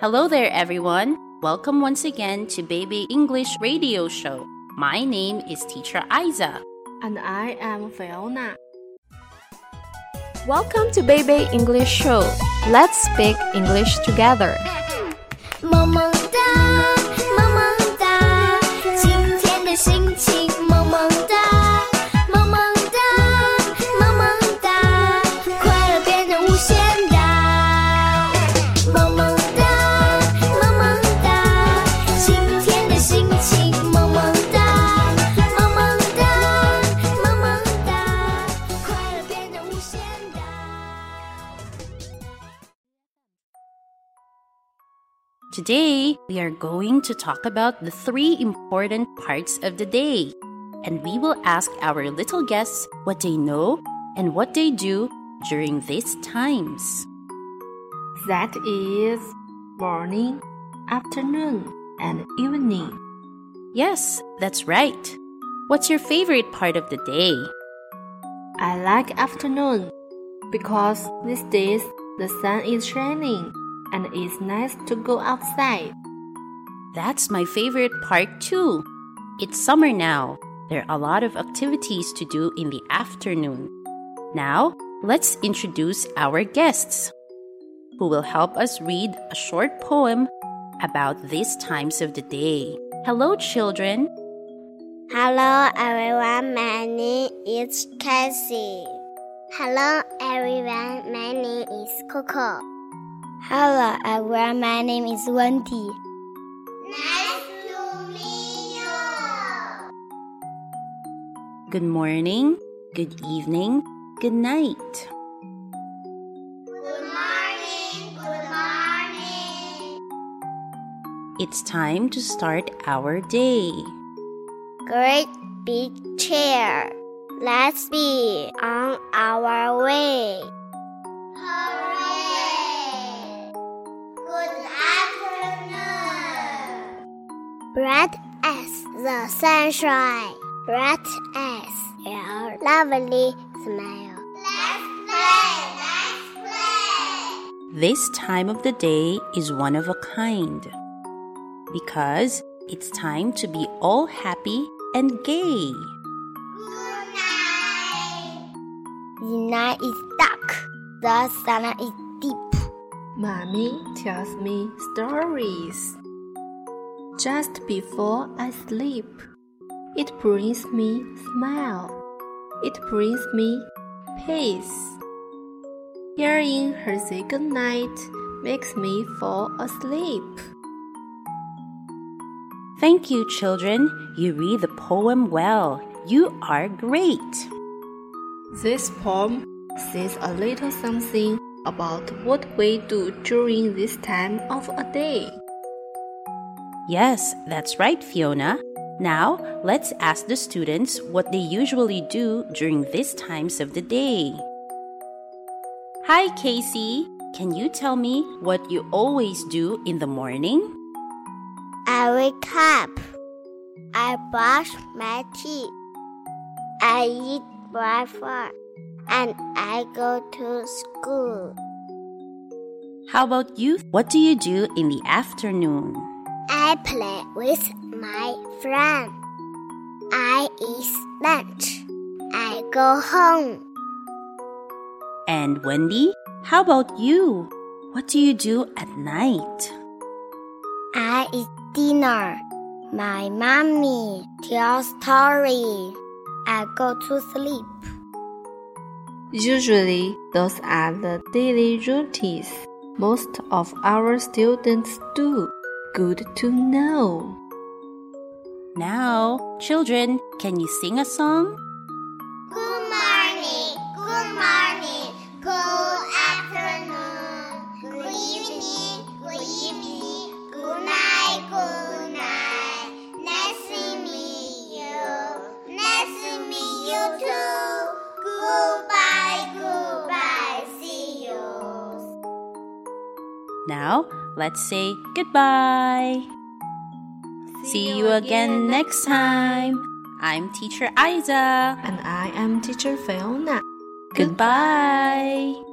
Hello there, everyone. Welcome once again to Baby English Radio Show. My name is Teacher Aizza. And I am Fiona. Welcome to Baby English Show. Let's speak English together. 萌 Today, we are going to talk about the three important parts of the day. And we will ask our little guests what they know and what they do during these times. That is morning, afternoon, and evening. Yes, that's right. What's your favorite part of the day? I like afternoon because these days the sun is shining and it's nice to go outside. That's my favorite part too. It's summer now. There are a lot of activities to do in the afternoon. Now, let's introduce our guests who will help us read a short poem about these times of the day. Hello, children. Hello everyone, my name is Cassie. Hello everyone, my name is Coco. Hello everyone, my name is Wendy. Nice to meet you. Good morning, good evening, good night. Good morning, good morning. It's time to start our day. Great big chair. Let's be on our way. Bright as the sunshine. Bright as your lovely smile. Let's play. Let's play. This time of the day is one of a kind because it's time to be all happy and gay. Good night. The night is dark. The sun is deep. Mommy tells me stories. Just before I sleep, it brings me smile. It brings me peace. Hearing her say goodnight makes me fall asleep. Thank you, children. You read the poem well. You are great. This poem says a little something about what we do during this time of a day. Yes, that's right, Fiona. Now, let's ask the students what they usually do during these times of the day. Hi, Casey. Can you tell me what you always do in the morning? I wake up. I brush my teeth. I eat breakfast. And I go to school. How about you? What do you do in the afternoon? I play with my friend. I eat lunch. I go home. And Wendy, how about you? What do you do at night? I eat dinner. My mommy tells story. I go to sleep. Usually, those are the daily routines most of our students do. Good to know. Now, children, can you sing a song? Good morning. Good morning. Good afternoon. Good evening. Good evening. Good night. Good night. Nice to meet you. Nice to meet you too. Now, let's say goodbye. See you again next time. I'm Teacher Aizza. And I am teacher Fiona. Goodbye.